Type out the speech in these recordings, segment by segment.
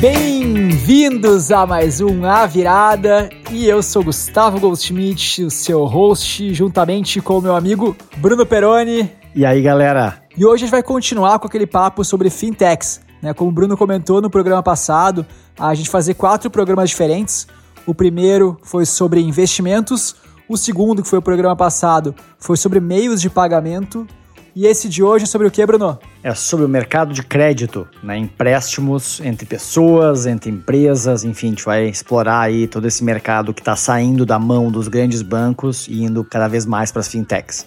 Bem-vindos a mais um A Virada e eu sou Gustavo Goldschmidt, o seu host, juntamente com o meu amigo Bruno Peroni. E aí, galera? E hoje a gente vai continuar com aquele papo sobre fintechs. Né? Como o Bruno comentou no programa passado, a gente fazer quatro programas diferentes. O primeiro foi sobre investimentos, o segundo, que foi o programa passado, foi sobre meios de pagamento e esse de hoje é sobre o que, Bruno? É sobre o mercado de crédito, né? Empréstimos entre pessoas, entre empresas, enfim, a gente vai explorar aí todo esse mercado que está saindo da mão dos grandes bancos e indo cada vez mais para as fintechs.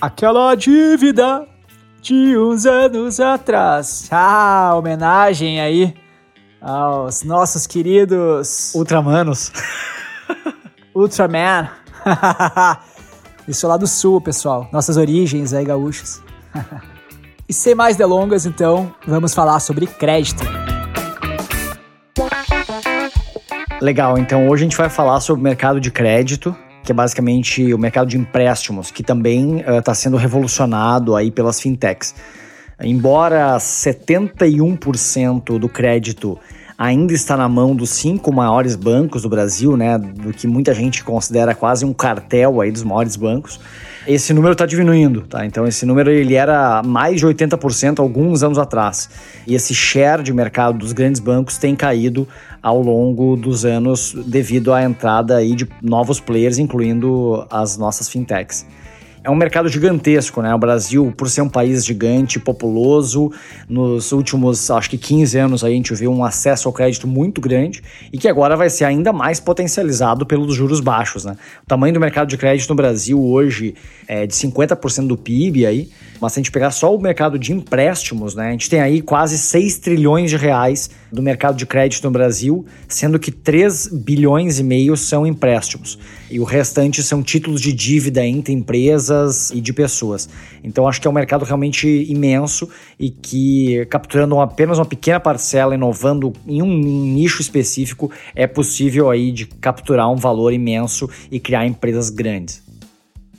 Aquela dívida de uns anos atrás. Ah, homenagem aí aos nossos queridos Ultramanos. Ultraman. Isso lá do sul, pessoal. Nossas origens aí gaúchas. e sem mais delongas, então, vamos falar sobre crédito. Legal, então hoje a gente vai falar sobre o mercado de crédito, que é basicamente o mercado de empréstimos, que também está uh, sendo revolucionado aí pelas fintechs. Embora 71% do crédito ainda está na mão dos cinco maiores bancos do Brasil, né, do que muita gente considera quase um cartel aí dos maiores bancos. Esse número está diminuindo, tá? Então esse número ele era mais de 80% alguns anos atrás. E esse share de mercado dos grandes bancos tem caído ao longo dos anos devido à entrada aí de novos players, incluindo as nossas fintechs é um mercado gigantesco, né? O Brasil, por ser um país gigante, populoso, nos últimos, acho que 15 anos a gente viu um acesso ao crédito muito grande e que agora vai ser ainda mais potencializado pelos juros baixos, né? O tamanho do mercado de crédito no Brasil hoje é de 50% do PIB aí, mas se a gente pegar só o mercado de empréstimos, né? A gente tem aí quase 6 trilhões de reais do mercado de crédito no Brasil, sendo que 3 bilhões e meio são empréstimos. E o restante são títulos de dívida entre empresas e de pessoas. Então acho que é um mercado realmente imenso e que capturando apenas uma pequena parcela, inovando em um nicho específico, é possível aí de capturar um valor imenso e criar empresas grandes.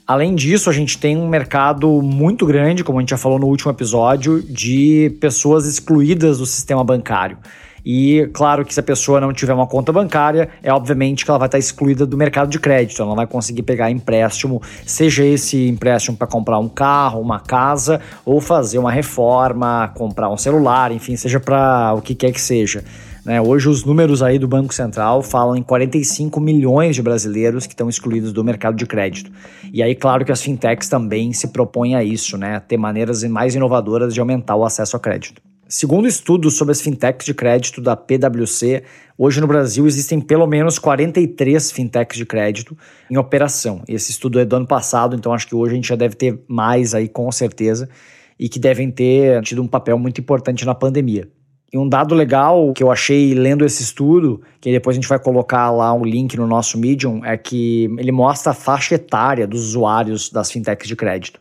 Além disso, a gente tem um mercado muito grande, como a gente já falou no último episódio, de pessoas excluídas do sistema bancário. E claro que se a pessoa não tiver uma conta bancária, é obviamente que ela vai estar excluída do mercado de crédito, ela não vai conseguir pegar empréstimo, seja esse empréstimo para comprar um carro, uma casa, ou fazer uma reforma, comprar um celular, enfim, seja para o que quer que seja. Né? Hoje os números aí do Banco Central falam em 45 milhões de brasileiros que estão excluídos do mercado de crédito. E aí, claro que as fintechs também se propõem a isso, né? ter maneiras mais inovadoras de aumentar o acesso ao crédito. Segundo estudos sobre as fintechs de crédito da PwC, hoje no Brasil existem pelo menos 43 fintechs de crédito em operação. Esse estudo é do ano passado, então acho que hoje a gente já deve ter mais aí com certeza e que devem ter tido um papel muito importante na pandemia. E um dado legal que eu achei lendo esse estudo, que depois a gente vai colocar lá um link no nosso Medium, é que ele mostra a faixa etária dos usuários das fintechs de crédito.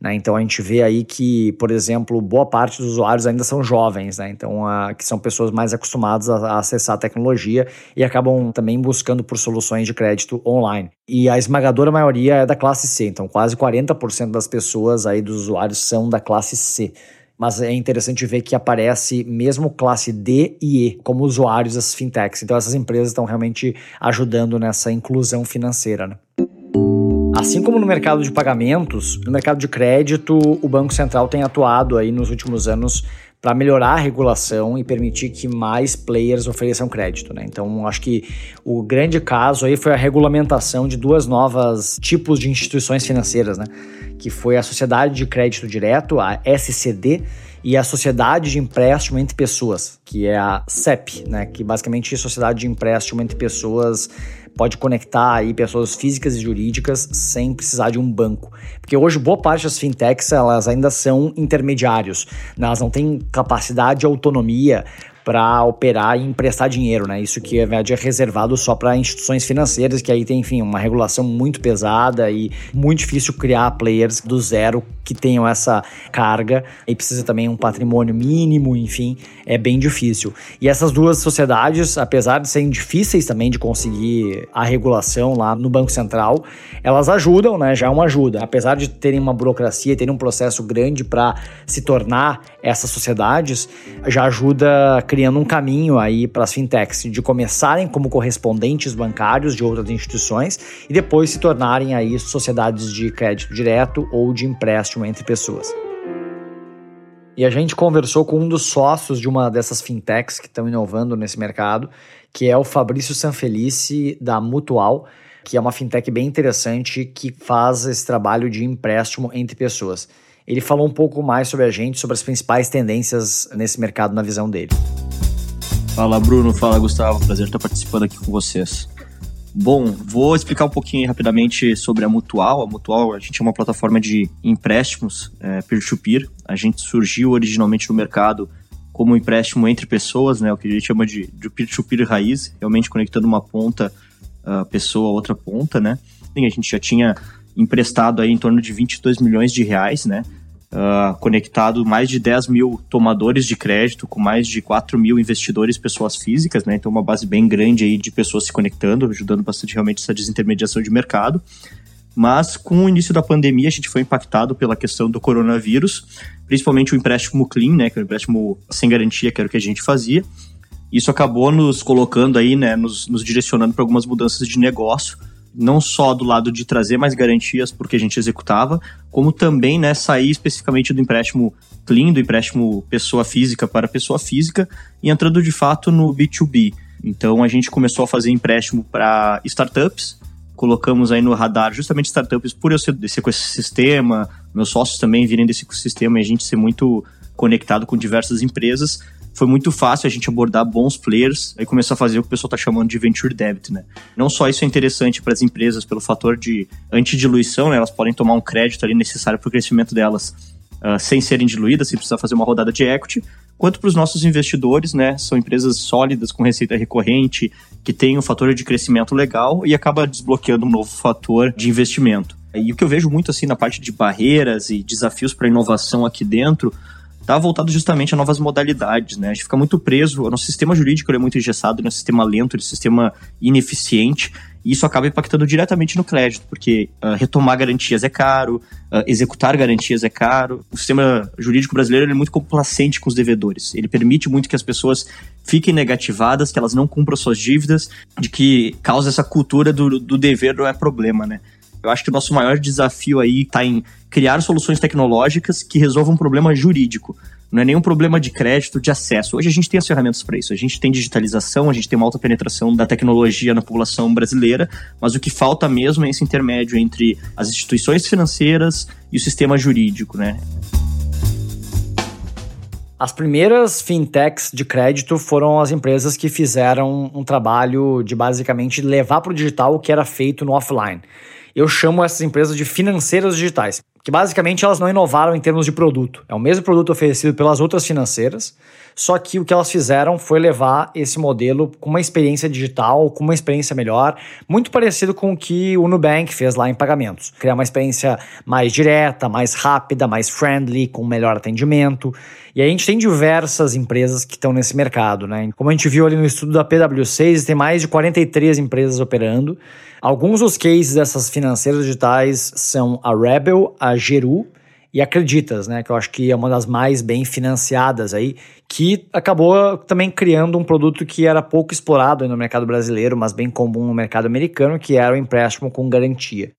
Né? Então a gente vê aí que, por exemplo, boa parte dos usuários ainda são jovens, né? então a, que são pessoas mais acostumadas a, a, acessar a tecnologia e acabam também buscando por soluções de crédito online. E a esmagadora maioria é da classe C, então quase 40% das pessoas aí dos usuários são da classe C mas é interessante ver que aparece mesmo classe D e E como usuários das fintechs. Então essas empresas estão realmente ajudando nessa inclusão financeira. Né? Assim como no mercado de pagamentos, no mercado de crédito, o Banco Central tem atuado aí nos últimos anos para melhorar a regulação e permitir que mais players ofereçam crédito. Né? Então, acho que o grande caso aí foi a regulamentação de duas novas tipos de instituições financeiras, né? Que foi a Sociedade de Crédito Direto, a SCD, e a Sociedade de Empréstimo entre Pessoas, que é a CEP, né? que basicamente é Sociedade de Empréstimo entre Pessoas pode conectar aí pessoas físicas e jurídicas sem precisar de um banco. Porque hoje boa parte das fintechs elas ainda são intermediários, né? elas não têm capacidade e autonomia para operar e emprestar dinheiro, né? Isso que, na verdade, é reservado só para instituições financeiras, que aí tem, enfim, uma regulação muito pesada e muito difícil criar players do zero que tenham essa carga e precisa também um patrimônio mínimo, enfim, é bem difícil. E essas duas sociedades, apesar de serem difíceis também de conseguir a regulação lá no Banco Central, elas ajudam, né? Já é uma ajuda. Apesar de terem uma burocracia, terem um processo grande para se tornar essas sociedades, já ajuda criando um caminho aí para as fintechs de começarem como correspondentes bancários de outras instituições e depois se tornarem aí sociedades de crédito direto ou de empréstimo entre pessoas. E a gente conversou com um dos sócios de uma dessas fintechs que estão inovando nesse mercado, que é o Fabrício Sanfelice da Mutual, que é uma fintech bem interessante que faz esse trabalho de empréstimo entre pessoas. Ele falou um pouco mais sobre a gente, sobre as principais tendências nesse mercado na visão dele. Fala Bruno, fala Gustavo, prazer estar participando aqui com vocês. Bom, vou explicar um pouquinho rapidamente sobre a Mutual. A Mutual, a gente é uma plataforma de empréstimos é, peer-to-peer. A gente surgiu originalmente no mercado como um empréstimo entre pessoas, né, o que a gente chama de, peer-to-peer raiz, realmente conectando uma ponta uh, pessoa a outra ponta, né. a gente já tinha emprestado aí em torno de 22 milhões de reais, né, uh, conectado mais de 10 mil tomadores de crédito, com mais de 4 mil investidores, pessoas físicas, né? Então, uma base bem grande aí de pessoas se conectando, ajudando bastante realmente essa desintermediação de mercado. Mas com o início da pandemia, a gente foi impactado pela questão do coronavírus, principalmente o empréstimo clean, né? Que é o empréstimo sem garantia, que era o que a gente fazia. Isso acabou nos colocando aí, né? Nos, nos direcionando para algumas mudanças de negócio não só do lado de trazer mais garantias porque a gente executava, como também né, sair especificamente do empréstimo clean, do empréstimo pessoa física para pessoa física e entrando de fato no B2B. Então a gente começou a fazer empréstimo para startups, colocamos aí no radar justamente startups por eu ser desse ecossistema, meus sócios também virem desse ecossistema e a gente ser muito conectado com diversas empresas, foi muito fácil a gente abordar bons players e começar a fazer o que o pessoal está chamando de venture debt, né? Não só isso é interessante para as empresas pelo fator de antidiluição, né? Elas podem tomar um crédito ali necessário para o crescimento delas uh, sem serem diluídas, sem precisar fazer uma rodada de equity, quanto para os nossos investidores, né? São empresas sólidas com receita recorrente, que têm um fator de crescimento legal e acaba desbloqueando um novo fator de investimento. E o que eu vejo muito assim na parte de barreiras e desafios para inovação aqui dentro está voltado justamente a novas modalidades, né? A gente fica muito preso, o nosso sistema jurídico é muito engessado, é um sistema lento, é um sistema ineficiente, e isso acaba impactando diretamente no crédito, porque uh, retomar garantias é caro, uh, executar garantias é caro. O sistema jurídico brasileiro é muito complacente com os devedores. Ele permite muito que as pessoas fiquem negativadas, que elas não cumpram suas dívidas, de que causa essa cultura do, do dever não é problema, né? Eu acho que o nosso maior desafio aí está em criar soluções tecnológicas que resolvam um problema jurídico. Não é nenhum problema de crédito, de acesso. Hoje a gente tem as ferramentas para isso. A gente tem digitalização, a gente tem uma alta penetração da tecnologia na população brasileira, mas o que falta mesmo é esse intermédio entre as instituições financeiras e o sistema jurídico, né? As primeiras fintechs de crédito foram as empresas que fizeram um trabalho de basicamente levar para o digital o que era feito no offline eu chamo essas empresas de financeiras digitais, que basicamente elas não inovaram em termos de produto. É o mesmo produto oferecido pelas outras financeiras, só que o que elas fizeram foi levar esse modelo com uma experiência digital, com uma experiência melhor, muito parecido com o que o Nubank fez lá em pagamentos. Criar uma experiência mais direta, mais rápida, mais friendly, com melhor atendimento. E a gente tem diversas empresas que estão nesse mercado, né? Como a gente viu ali no estudo da PwC, tem mais de 43 empresas operando. Alguns dos cases dessas financeiras digitais são a Rebel, a Geru e a Creditas, né, que eu acho que é uma das mais bem financiadas aí, que acabou também criando um produto que era pouco explorado no mercado brasileiro, mas bem comum no mercado americano, que era o empréstimo com garantia.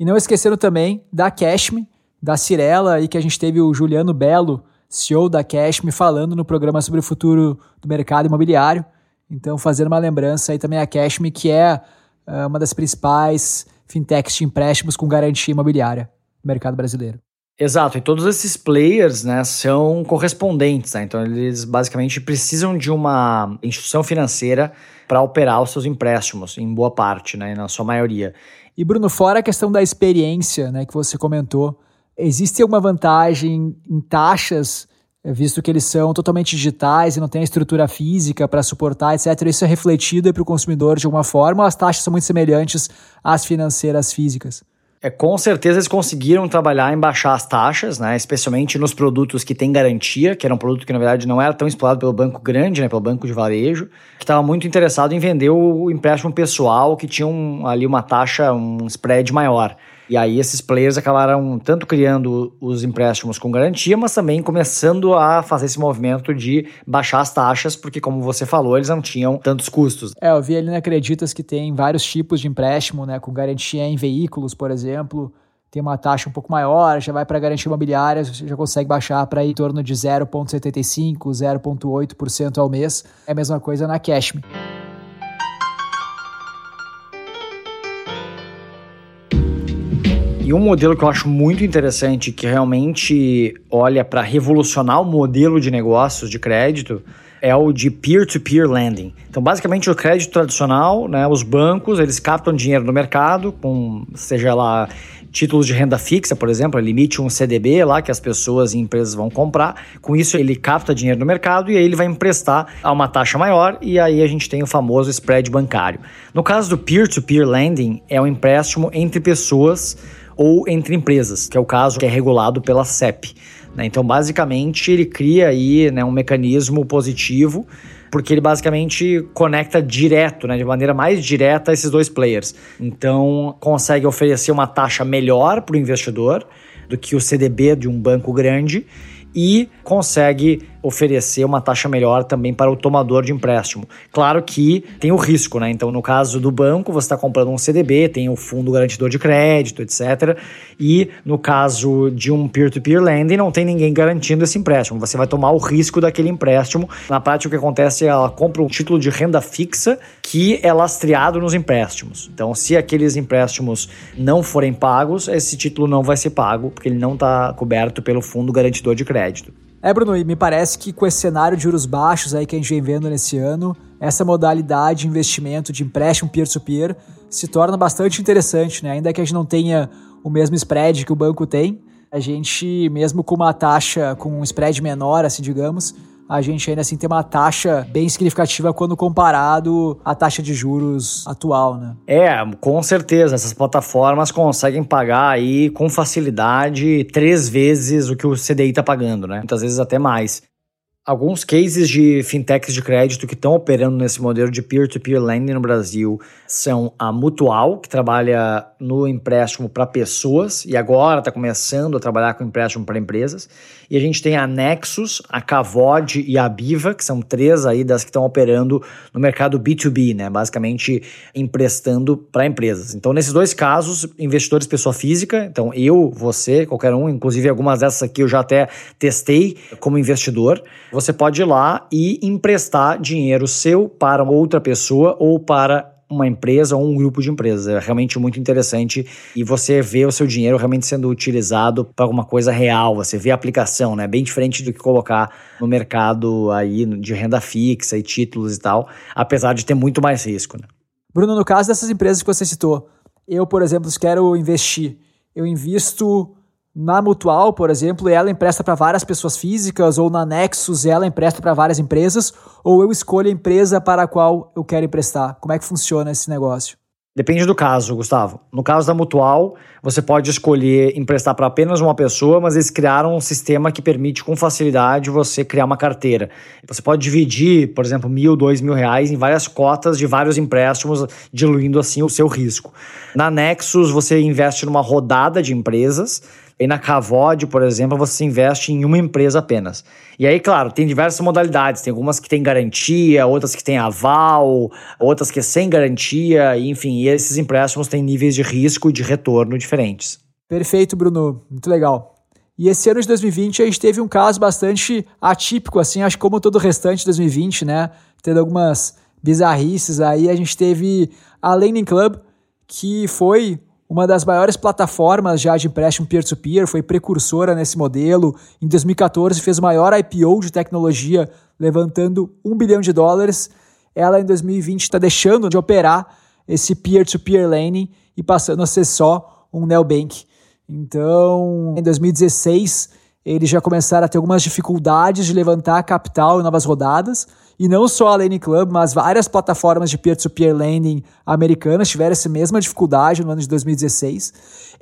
E não esquecendo também da Cashme, da Cirela, e que a gente teve o Juliano Belo, CEO da Cashme, falando no programa sobre o futuro do mercado imobiliário. Então, fazendo uma lembrança aí também a Cashme, que é é uma das principais fintechs de empréstimos com garantia imobiliária mercado brasileiro. Exato, e todos esses players né, são correspondentes, né? então eles basicamente precisam de uma instituição financeira para operar os seus empréstimos, em boa parte, né, na sua maioria. E Bruno, fora a questão da experiência né, que você comentou, existe alguma vantagem em taxas visto que eles são totalmente digitais e não têm a estrutura física para suportar, etc. Isso é refletido para o consumidor de alguma forma, as taxas são muito semelhantes às financeiras físicas. É, com certeza eles conseguiram trabalhar em baixar as taxas, né? Especialmente nos produtos que têm garantia, que era um produto que na verdade não era tão explorado pelo banco grande, né? Pelo banco de varejo, que estava muito interessado em vender o empréstimo pessoal, que tinha um, ali uma taxa, um spread maior. E aí esses players acabaram tanto criando os empréstimos com garantia, mas também começando a fazer esse movimento de baixar as taxas, porque como você falou, eles não tinham tantos custos. É, eu vi ali na Acreditas que tem vários tipos de empréstimo, né, com garantia em veículos, por exemplo, tem uma taxa um pouco maior, já vai para garantia imobiliária, você já consegue baixar para em torno de 0,75%, 0,8% ao mês. É a mesma coisa na Cashme. E um modelo que eu acho muito interessante, que realmente olha para revolucionar o modelo de negócios de crédito, é o de peer-to-peer -peer lending. Então, basicamente, o crédito tradicional, né, os bancos, eles captam dinheiro no mercado, com, seja lá, títulos de renda fixa, por exemplo, ele emite um CDB lá que as pessoas e empresas vão comprar. Com isso, ele capta dinheiro no mercado e aí ele vai emprestar a uma taxa maior e aí a gente tem o famoso spread bancário. No caso do peer-to-peer -peer lending, é um empréstimo entre pessoas ou entre empresas, que é o caso que é regulado pela CEP. Né? Então, basicamente, ele cria aí né, um mecanismo positivo, porque ele basicamente conecta direto, né, de maneira mais direta, esses dois players. Então, consegue oferecer uma taxa melhor para o investidor do que o CDB de um banco grande e consegue oferecer uma taxa melhor também para o tomador de empréstimo. Claro que tem o risco, né? Então, no caso do banco, você está comprando um CDB, tem o fundo garantidor de crédito, etc. E no caso de um peer-to-peer -peer lending, não tem ninguém garantindo esse empréstimo. Você vai tomar o risco daquele empréstimo. Na prática, o que acontece é ela compra um título de renda fixa que é lastreado nos empréstimos. Então, se aqueles empréstimos não forem pagos, esse título não vai ser pago, porque ele não está coberto pelo fundo garantidor de crédito. É, Bruno, e me parece que com esse cenário de juros baixos aí que a gente vem vendo nesse ano, essa modalidade de investimento de empréstimo peer-to-peer -peer se torna bastante interessante, né? Ainda que a gente não tenha o mesmo spread que o banco tem, a gente, mesmo com uma taxa, com um spread menor, assim, digamos, a gente ainda assim tem uma taxa bem significativa quando comparado à taxa de juros atual, né? É, com certeza. Essas plataformas conseguem pagar aí com facilidade três vezes o que o CDI está pagando, né? Muitas vezes até mais. Alguns cases de fintechs de crédito que estão operando nesse modelo de peer-to-peer -peer lending no Brasil são a Mutual, que trabalha no empréstimo para pessoas e agora está começando a trabalhar com empréstimo para empresas. E a gente tem a Nexus, a Cavod e a Biva, que são três aí das que estão operando no mercado B2B, né? Basicamente emprestando para empresas. Então, nesses dois casos, investidores pessoa física, então eu, você, qualquer um, inclusive algumas dessas aqui eu já até testei como investidor você pode ir lá e emprestar dinheiro seu para outra pessoa ou para uma empresa ou um grupo de empresas. É realmente muito interessante e você vê o seu dinheiro realmente sendo utilizado para alguma coisa real. Você vê a aplicação, né? Bem diferente do que colocar no mercado aí de renda fixa e títulos e tal, apesar de ter muito mais risco. Né? Bruno, no caso dessas empresas que você citou, eu, por exemplo, quero investir, eu invisto na Mutual, por exemplo, ela empresta para várias pessoas físicas, ou na Nexus ela empresta para várias empresas, ou eu escolho a empresa para a qual eu quero emprestar. Como é que funciona esse negócio? Depende do caso, Gustavo. No caso da Mutual, você pode escolher emprestar para apenas uma pessoa, mas eles criaram um sistema que permite com facilidade você criar uma carteira. Você pode dividir, por exemplo, mil, dois mil reais em várias cotas de vários empréstimos, diluindo assim o seu risco. Na Nexus, você investe numa rodada de empresas e na Cavod, por exemplo, você investe em uma empresa apenas. E aí, claro, tem diversas modalidades. Tem algumas que têm garantia, outras que têm aval, outras que é sem garantia, enfim. E esses empréstimos têm níveis de risco e de retorno diferentes. Perfeito, Bruno. Muito legal. E esse ano de 2020 a gente teve um caso bastante atípico, assim, acho que como todo o restante de 2020, né? Tendo algumas bizarrices aí. A gente teve a Lending Club, que foi uma das maiores plataformas já de empréstimo peer-to-peer, foi precursora nesse modelo. Em 2014 fez o maior IPO de tecnologia, levantando um bilhão de dólares. Ela em 2020 está deixando de operar esse peer-to-peer lending e passando a ser só um neobank. Então, em 2016, eles já começaram a ter algumas dificuldades de levantar capital em novas rodadas. E não só a Lane Club, mas várias plataformas de peer-to-peer lending americanas tiveram essa mesma dificuldade no ano de 2016.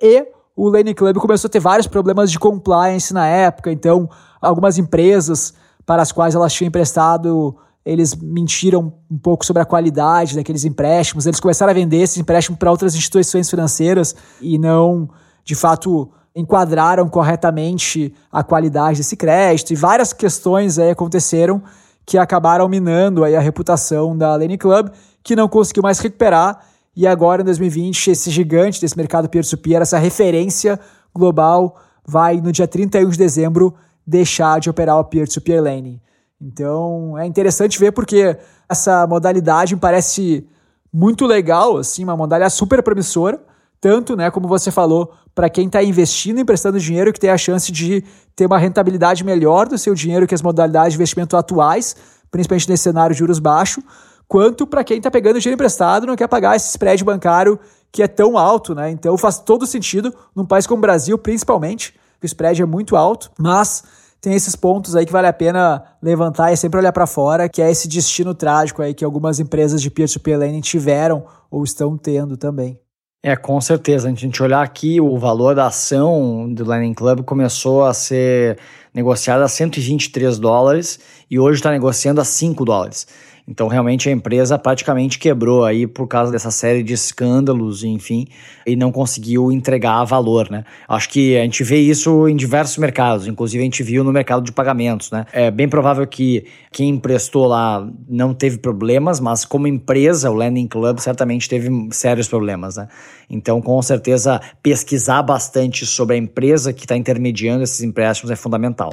E o Lane Club começou a ter vários problemas de compliance na época. Então, algumas empresas para as quais elas tinham emprestado, eles mentiram um pouco sobre a qualidade daqueles empréstimos. Eles começaram a vender esses empréstimos para outras instituições financeiras e não, de fato, enquadraram corretamente a qualidade desse crédito. E várias questões aí aconteceram que acabaram minando aí a reputação da Lane Club, que não conseguiu mais recuperar. E agora, em 2020, esse gigante desse mercado peer-to-peer, essa referência global, vai no dia 31 de dezembro deixar de operar o peer-to-peer lending. Então é interessante ver porque essa modalidade me parece muito legal, assim, uma modalidade super promissora, tanto, né, como você falou, para quem está investindo, emprestando dinheiro, que tem a chance de ter uma rentabilidade melhor do seu dinheiro que as modalidades de investimento atuais, principalmente nesse cenário de juros baixos, quanto para quem está pegando dinheiro emprestado não quer pagar esse spread bancário que é tão alto, né? Então faz todo sentido num país como o Brasil, principalmente, que o spread é muito alto, mas tem esses pontos aí que vale a pena levantar e sempre olhar para fora, que é esse destino trágico aí que algumas empresas de peer-to-peer lending tiveram ou estão tendo também. É, com certeza. A gente olhar aqui, o valor da ação do Lightning Club começou a ser negociado a 123 dólares e hoje está negociando a 5 dólares. Então, realmente, a empresa praticamente quebrou aí por causa dessa série de escândalos, enfim, e não conseguiu entregar valor, né? Acho que a gente vê isso em diversos mercados, inclusive a gente viu no mercado de pagamentos, né? É bem provável que quem emprestou lá não teve problemas, mas como empresa, o Lending Club certamente teve sérios problemas, né? Então, com certeza, pesquisar bastante sobre a empresa que está intermediando esses empréstimos é fundamental.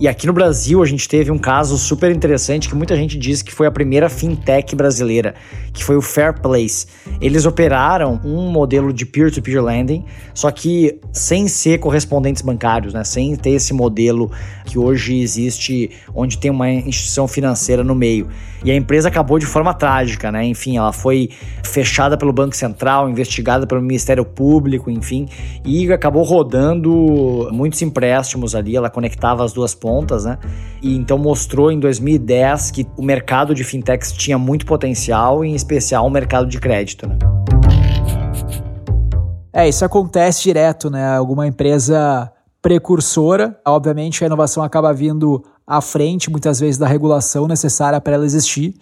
E aqui no Brasil a gente teve um caso super interessante que muita gente diz que foi a primeira fintech brasileira, que foi o Fair Place. Eles operaram um modelo de peer-to-peer lending, só que sem ser correspondentes bancários, né? Sem ter esse modelo que hoje existe, onde tem uma instituição financeira no meio. E a empresa acabou de forma trágica, né? Enfim, ela foi fechada pelo Banco Central, investigada pelo Ministério Público, enfim, e acabou rodando muitos empréstimos ali. Ela conectava as duas pontas pontas, né? E então mostrou em 2010 que o mercado de fintechs tinha muito potencial, em especial o mercado de crédito, né? É, isso acontece direto, né? Alguma empresa precursora, obviamente a inovação acaba vindo à frente muitas vezes da regulação necessária para ela existir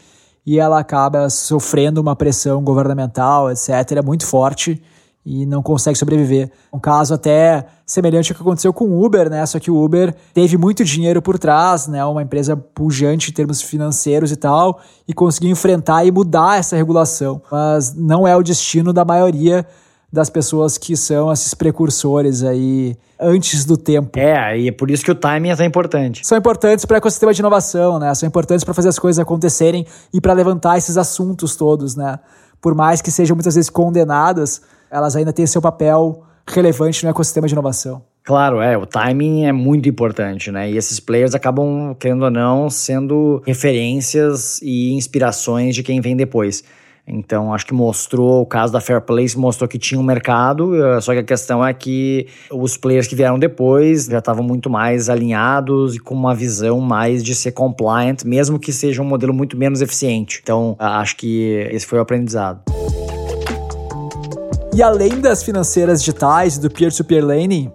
e ela acaba sofrendo uma pressão governamental, etc, muito forte e não consegue sobreviver. Um caso até semelhante ao que aconteceu com o Uber, né? Só que o Uber teve muito dinheiro por trás, né? Uma empresa pujante em termos financeiros e tal, e conseguiu enfrentar e mudar essa regulação. Mas não é o destino da maioria das pessoas que são esses precursores aí antes do tempo. É, e é por isso que o timing é tão importante. São importantes para o ecossistema de inovação, né? São importantes para fazer as coisas acontecerem e para levantar esses assuntos todos, né? Por mais que sejam muitas vezes condenadas, elas ainda têm seu papel relevante no ecossistema de inovação. Claro, é, o timing é muito importante, né? E esses players acabam, querendo ou não, sendo referências e inspirações de quem vem depois. Então, acho que mostrou, o caso da Fair Place mostrou que tinha um mercado, eh, só que a questão é que os players que vieram depois já estavam muito mais alinhados e com uma visão mais de ser compliant, mesmo que seja um modelo muito menos eficiente. Então, acho que esse foi o aprendizado. E além das financeiras digitais e do peer-to-peer lending,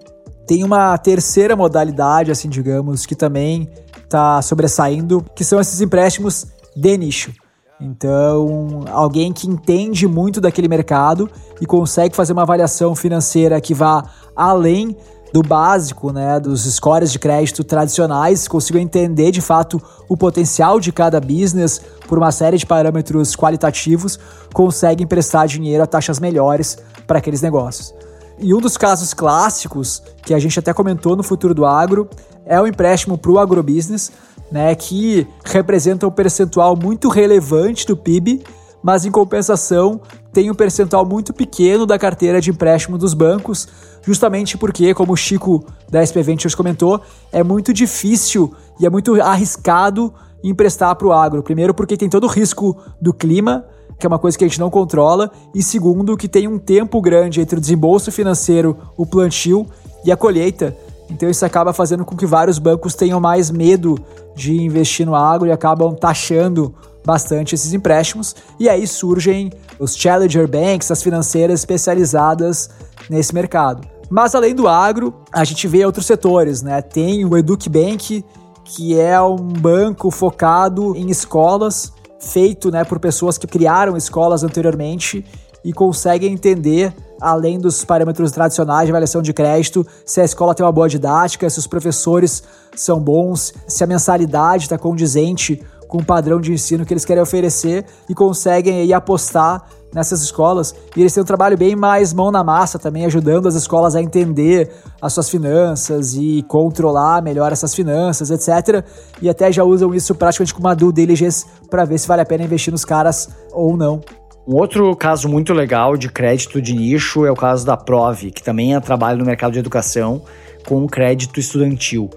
tem uma terceira modalidade, assim, digamos, que também está sobressaindo, que são esses empréstimos de nicho. Então, alguém que entende muito daquele mercado e consegue fazer uma avaliação financeira que vá além do básico, né, dos scores de crédito tradicionais, consiga entender de fato o potencial de cada business por uma série de parâmetros qualitativos, consegue emprestar dinheiro a taxas melhores para aqueles negócios. E um dos casos clássicos, que a gente até comentou no futuro do agro, é o empréstimo para o agrobusiness, né, que representa um percentual muito relevante do PIB, mas em compensação tem um percentual muito pequeno da carteira de empréstimo dos bancos, justamente porque, como o Chico da SP Ventures comentou, é muito difícil e é muito arriscado emprestar para o agro. Primeiro, porque tem todo o risco do clima, que é uma coisa que a gente não controla, e segundo, que tem um tempo grande entre o desembolso financeiro, o plantio e a colheita. Então isso acaba fazendo com que vários bancos tenham mais medo de investir no agro e acabam taxando bastante esses empréstimos. E aí surgem os challenger banks, as financeiras especializadas nesse mercado. Mas além do agro, a gente vê outros setores, né? Tem o Educ Bank, que é um banco focado em escolas, feito né, por pessoas que criaram escolas anteriormente e conseguem entender, além dos parâmetros tradicionais de avaliação de crédito, se a escola tem uma boa didática, se os professores são bons, se a mensalidade está condizente com o padrão de ensino que eles querem oferecer e conseguem aí apostar nessas escolas. E eles têm um trabalho bem mais mão na massa também, ajudando as escolas a entender as suas finanças e controlar melhor essas finanças, etc. E até já usam isso praticamente como uma due diligence para ver se vale a pena investir nos caras ou não. Um outro caso muito legal de crédito de nicho é o caso da Prove, que também é trabalho no mercado de educação com crédito estudantil,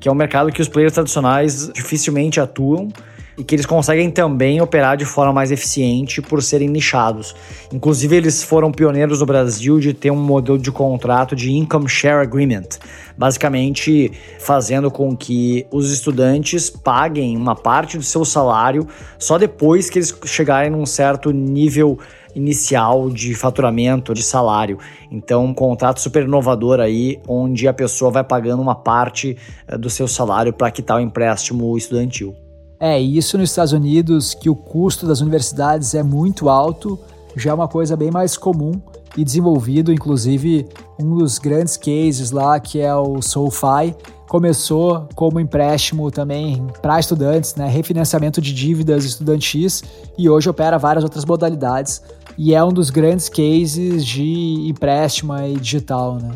que é um mercado que os players tradicionais dificilmente atuam e que eles conseguem também operar de forma mais eficiente por serem nichados. Inclusive, eles foram pioneiros no Brasil de ter um modelo de contrato de Income Share Agreement, basicamente fazendo com que os estudantes paguem uma parte do seu salário só depois que eles chegarem num certo nível inicial de faturamento, de salário. Então, um contrato super inovador aí, onde a pessoa vai pagando uma parte eh, do seu salário para quitar o empréstimo estudantil. É, isso nos Estados Unidos, que o custo das universidades é muito alto, já é uma coisa bem mais comum e desenvolvido, inclusive um dos grandes cases lá, que é o SoFi, começou como empréstimo também para estudantes, né, refinanciamento de dívidas estudantis e hoje opera várias outras modalidades e é um dos grandes cases de empréstimo digital, né?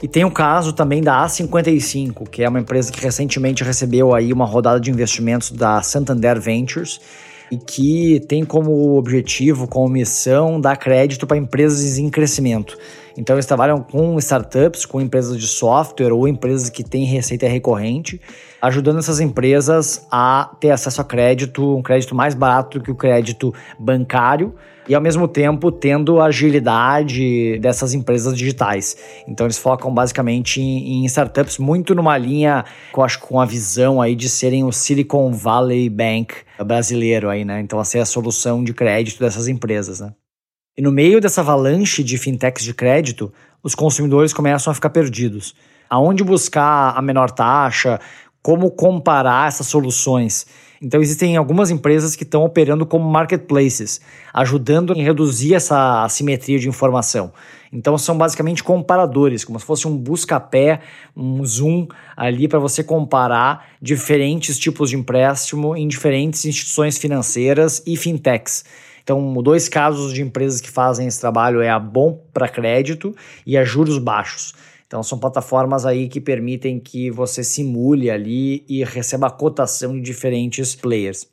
E tem o caso também da A55, que é uma empresa que recentemente recebeu aí uma rodada de investimentos da Santander Ventures e que tem como objetivo, como missão, dar crédito para empresas em crescimento. Então eles trabalham com startups, com empresas de software ou empresas que têm receita recorrente, ajudando essas empresas a ter acesso a crédito, um crédito mais barato que o crédito bancário e ao mesmo tempo tendo a agilidade dessas empresas digitais. Então eles focam basicamente em, em startups muito numa linha, eu acho com a visão aí de serem o Silicon Valley Bank brasileiro aí, né? Então essa é a solução de crédito dessas empresas, né? E no meio dessa avalanche de fintechs de crédito, os consumidores começam a ficar perdidos. Aonde buscar a menor taxa? Como comparar essas soluções? Então existem algumas empresas que estão operando como marketplaces, ajudando em reduzir essa assimetria de informação. Então são basicamente comparadores, como se fosse um busca-pé, um zoom ali para você comparar diferentes tipos de empréstimo em diferentes instituições financeiras e fintechs. Então, dois casos de empresas que fazem esse trabalho é a Bom para Crédito e a Juros Baixos. Então são plataformas aí que permitem que você simule ali e receba cotação de diferentes players.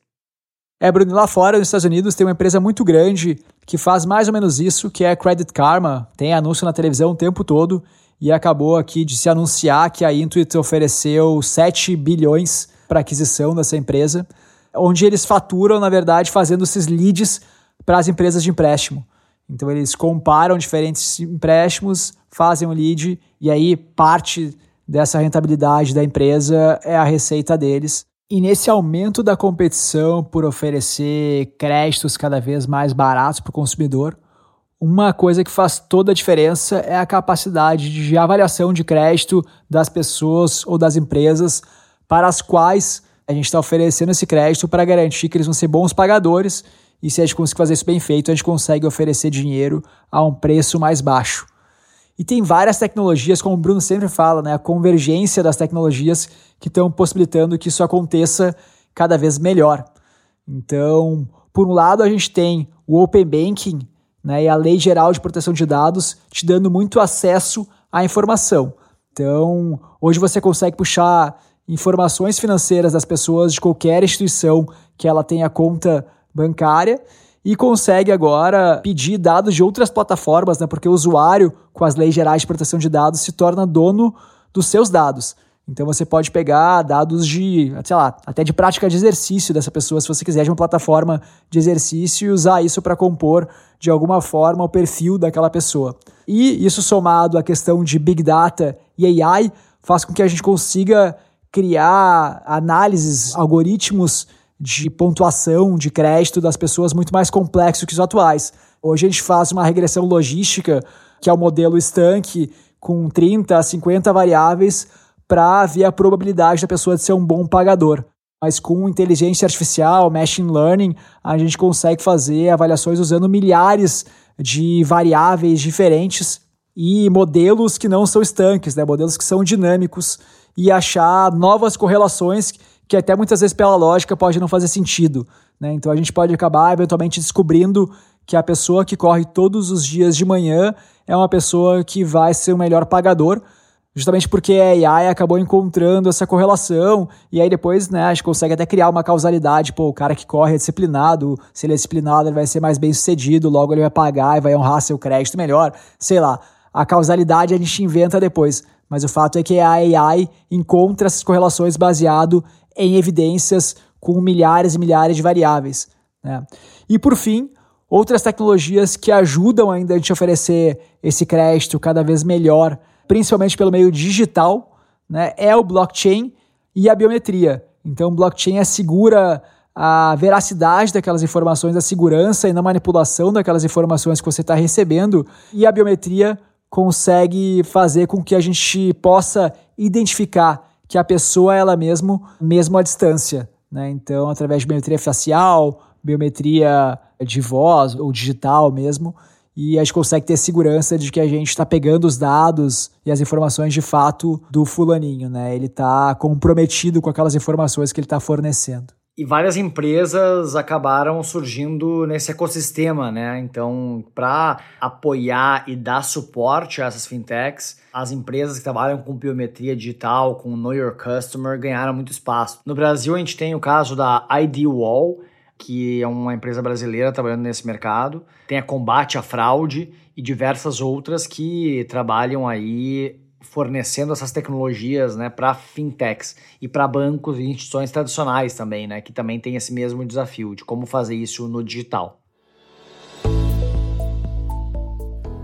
É, Bruno, lá fora, nos Estados Unidos, tem uma empresa muito grande que faz mais ou menos isso, que é a Credit Karma. Tem anúncio na televisão o tempo todo e acabou aqui de se anunciar que a Intuit ofereceu 7 bilhões para aquisição dessa empresa, onde eles faturam, na verdade, fazendo esses leads para as empresas de empréstimo. Então eles comparam diferentes empréstimos, fazem um lead e aí parte dessa rentabilidade da empresa é a receita deles. E nesse aumento da competição por oferecer créditos cada vez mais baratos para o consumidor, uma coisa que faz toda a diferença é a capacidade de avaliação de crédito das pessoas ou das empresas para as quais a gente está oferecendo esse crédito para garantir que eles vão ser bons pagadores e se a gente conseguir fazer isso bem feito, a gente consegue oferecer dinheiro a um preço mais baixo. E tem várias tecnologias, como o Bruno sempre fala, né, a convergência das tecnologias que estão possibilitando que isso aconteça cada vez melhor. Então, por um lado, a gente tem o Open Banking né, e a Lei Geral de Proteção de Dados te dando muito acesso à informação. Então, hoje você consegue puxar informações financeiras das pessoas de qualquer instituição que ela tenha conta bancária e consegue agora pedir dados de outras plataformas, né? Porque o usuário, com as leis gerais de proteção de dados, se torna dono dos seus dados. Então você pode pegar dados de, sei lá, até de prática de exercício dessa pessoa, se você quiser, de uma plataforma de exercício e usar isso para compor de alguma forma o perfil daquela pessoa. E isso somado à questão de Big Data E AI faz com que a gente consiga criar análises, algoritmos de pontuação de crédito das pessoas muito mais complexos que os atuais. Hoje a gente faz uma regressão logística, que é o modelo Stank, com 30 a 50 variáveis para ver a probabilidade da pessoa de ser um bom pagador. Mas com inteligência artificial, machine learning, a gente consegue fazer avaliações usando milhares de variáveis diferentes e modelos que não são estanques, né? modelos que são dinâmicos e achar novas correlações que até muitas vezes pela lógica pode não fazer sentido. Né? Então a gente pode acabar eventualmente descobrindo que a pessoa que corre todos os dias de manhã é uma pessoa que vai ser o melhor pagador, justamente porque a AI acabou encontrando essa correlação, e aí depois né, a gente consegue até criar uma causalidade, pô, o cara que corre é disciplinado, se ele é disciplinado ele vai ser mais bem sucedido, logo ele vai pagar e vai honrar seu crédito melhor, sei lá, a causalidade a gente inventa depois, mas o fato é que a AI encontra essas correlações baseado em evidências com milhares e milhares de variáveis. Né? E por fim, outras tecnologias que ajudam ainda a gente oferecer esse crédito cada vez melhor principalmente pelo meio digital, né, é o blockchain e a biometria. Então, o blockchain assegura a veracidade daquelas informações, a segurança e na manipulação daquelas informações que você está recebendo, e a biometria consegue fazer com que a gente possa identificar que a pessoa ela mesmo, mesmo à distância. Né? Então, através de biometria facial, biometria de voz ou digital mesmo, e a gente consegue ter segurança de que a gente está pegando os dados e as informações de fato do fulaninho, né? Ele está comprometido com aquelas informações que ele está fornecendo. E várias empresas acabaram surgindo nesse ecossistema, né? Então, para apoiar e dar suporte a essas fintechs, as empresas que trabalham com biometria digital, com Know Your Customer, ganharam muito espaço. No Brasil, a gente tem o caso da ID Wall, que é uma empresa brasileira trabalhando nesse mercado. Tem a Combate à Fraude e diversas outras que trabalham aí fornecendo essas tecnologias né, para fintechs e para bancos e instituições tradicionais também, né, que também tem esse mesmo desafio de como fazer isso no digital.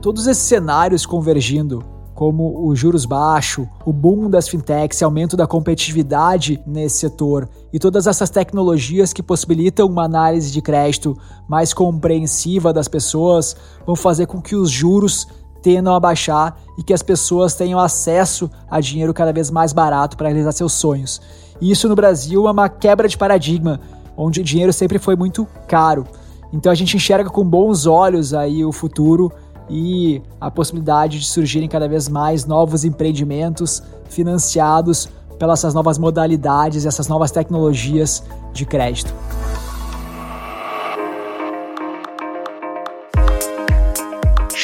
Todos esses cenários convergindo como os juros baixos, o boom das fintechs, aumento da competitividade nesse setor e todas essas tecnologias que possibilitam uma análise de crédito mais compreensiva das pessoas vão fazer com que os juros tendam a baixar e que as pessoas tenham acesso a dinheiro cada vez mais barato para realizar seus sonhos. E isso no Brasil é uma quebra de paradigma, onde o dinheiro sempre foi muito caro. Então a gente enxerga com bons olhos aí o futuro e a possibilidade de surgirem cada vez mais novos empreendimentos financiados pelas novas modalidades, essas novas tecnologias de crédito.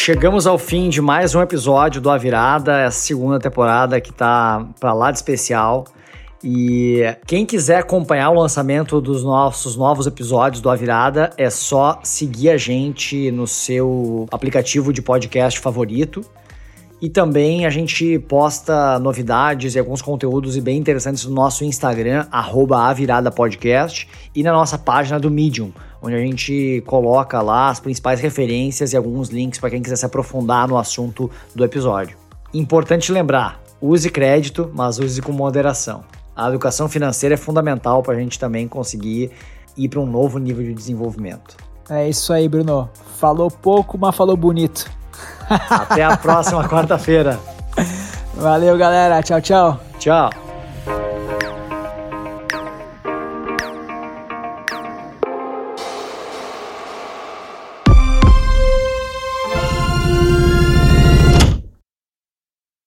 Chegamos ao fim de mais um episódio do A Virada, essa segunda temporada que tá para lá de especial. E quem quiser acompanhar o lançamento dos nossos novos episódios do A Virada, é só seguir a gente no seu aplicativo de podcast favorito. E também a gente posta novidades e alguns conteúdos bem interessantes no nosso Instagram, @aviradapodcast, e na nossa página do Medium, onde a gente coloca lá as principais referências e alguns links para quem quiser se aprofundar no assunto do episódio. Importante lembrar, use crédito, mas use com moderação a educação financeira é fundamental para a gente também conseguir ir para um novo nível de desenvolvimento. É isso aí, Bruno. Falou pouco, mas falou bonito. Até a próxima quarta-feira. Valeu, galera. Tchau, tchau. Tchau.